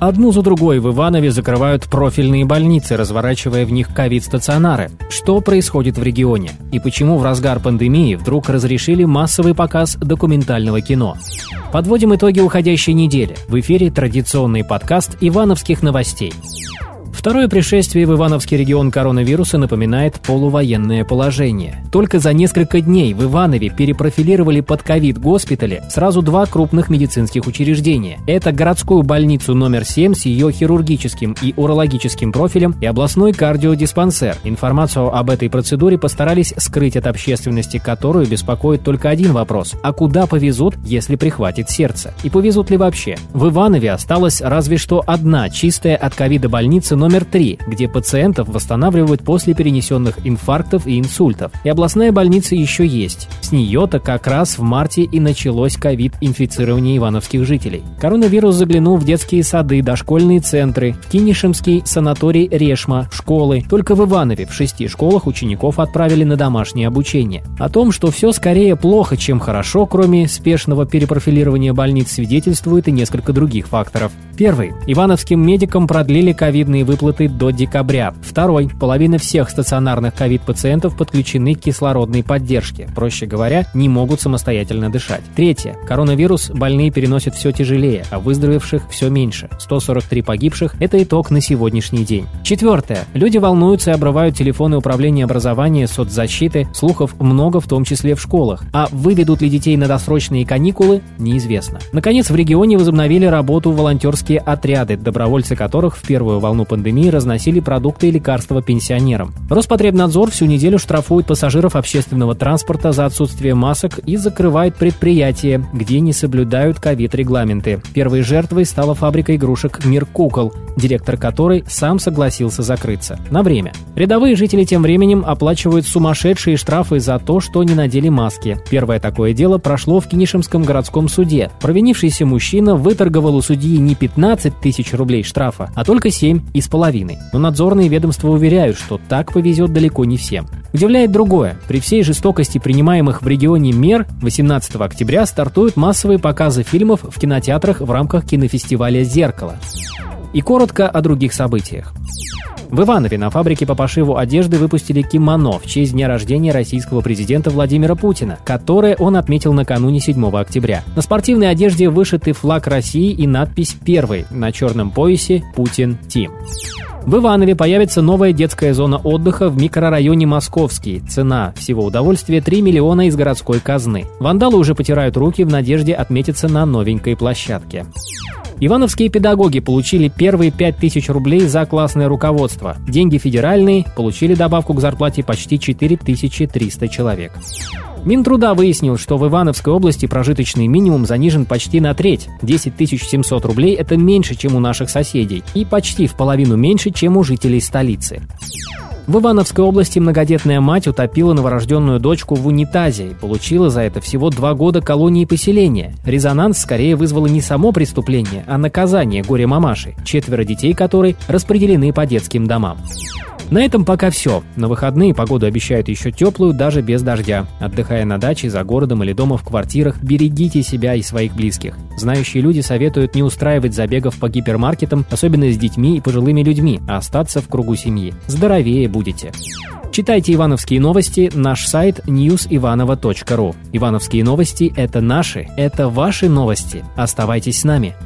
Одну за другой в Иванове закрывают профильные больницы, разворачивая в них ковид-стационары. Что происходит в регионе? И почему в разгар пандемии вдруг разрешили массовый показ документального кино? Подводим итоги уходящей недели. В эфире традиционный подкаст «Ивановских новостей». Второе пришествие в Ивановский регион коронавируса напоминает полувоенное положение. Только за несколько дней в Иванове перепрофилировали под ковид-госпитали сразу два крупных медицинских учреждения. Это городскую больницу номер 7 с ее хирургическим и урологическим профилем и областной кардиодиспансер. Информацию об этой процедуре постарались скрыть от общественности, которую беспокоит только один вопрос. А куда повезут, если прихватит сердце? И повезут ли вообще? В Иванове осталась разве что одна чистая от ковида больница номер номер 3, где пациентов восстанавливают после перенесенных инфарктов и инсультов. И областная больница еще есть. С нее-то как раз в марте и началось ковид-инфицирование ивановских жителей. Коронавирус заглянул в детские сады, дошкольные центры, в Кинишемский санаторий Решма, школы. Только в Иванове в шести школах учеников отправили на домашнее обучение. О том, что все скорее плохо, чем хорошо, кроме спешного перепрофилирования больниц, свидетельствует и несколько других факторов. Первый. Ивановским медикам продлили ковидные выплаты до декабря. Второй. Половина всех стационарных ковид-пациентов подключены к кислородной поддержке. Проще говоря, не могут самостоятельно дышать. Третье. Коронавирус больные переносят все тяжелее, а выздоровевших все меньше. 143 погибших – это итог на сегодняшний день. Четвертое. Люди волнуются и обрывают телефоны управления образования, соцзащиты. Слухов много, в том числе в школах. А выведут ли детей на досрочные каникулы – неизвестно. Наконец, в регионе возобновили работу волонтерские отряды, добровольцы которых в первую волну пандемии пандемии разносили продукты и лекарства пенсионерам. Роспотребнадзор всю неделю штрафует пассажиров общественного транспорта за отсутствие масок и закрывает предприятия, где не соблюдают ковид-регламенты. Первой жертвой стала фабрика игрушек «Мир кукол», директор которой сам согласился закрыться. На время. Рядовые жители тем временем оплачивают сумасшедшие штрафы за то, что не надели маски. Первое такое дело прошло в Кинишемском городском суде. Провинившийся мужчина выторговал у судьи не 15 тысяч рублей штрафа, а только 7 из половиной. Но надзорные ведомства уверяют, что так повезет далеко не всем. Удивляет другое. При всей жестокости принимаемых в регионе мер 18 октября стартуют массовые показы фильмов в кинотеатрах в рамках кинофестиваля «Зеркало». И коротко о других событиях. В Иванове на фабрике по пошиву одежды выпустили кимоно в честь дня рождения российского президента Владимира Путина, которое он отметил накануне 7 октября. На спортивной одежде вышиты флаг России и надпись «Первый» на черном поясе «Путин Тим». В Иванове появится новая детская зона отдыха в микрорайоне Московский. Цена всего удовольствия 3 миллиона из городской казны. Вандалы уже потирают руки в надежде отметиться на новенькой площадке. Ивановские педагоги получили первые 5000 рублей за классное руководство. Деньги федеральные, получили добавку к зарплате почти 4300 человек. Минтруда выяснил, что в Ивановской области прожиточный минимум занижен почти на треть. 10 700 рублей – это меньше, чем у наших соседей, и почти в половину меньше, чем у жителей столицы. В Ивановской области многодетная мать утопила новорожденную дочку в унитазе и получила за это всего два года колонии поселения. Резонанс скорее вызвало не само преступление, а наказание горе-мамаши, четверо детей которой распределены по детским домам. На этом пока все. На выходные погоду обещают еще теплую, даже без дождя. Отдыхая на даче, за городом или дома в квартирах, берегите себя и своих близких. Знающие люди советуют не устраивать забегов по гипермаркетам, особенно с детьми и пожилыми людьми, а остаться в кругу семьи. Здоровее будете. Читайте ивановские новости, наш сайт newsivanova.ru. Ивановские новости – это наши, это ваши новости. Оставайтесь с нами.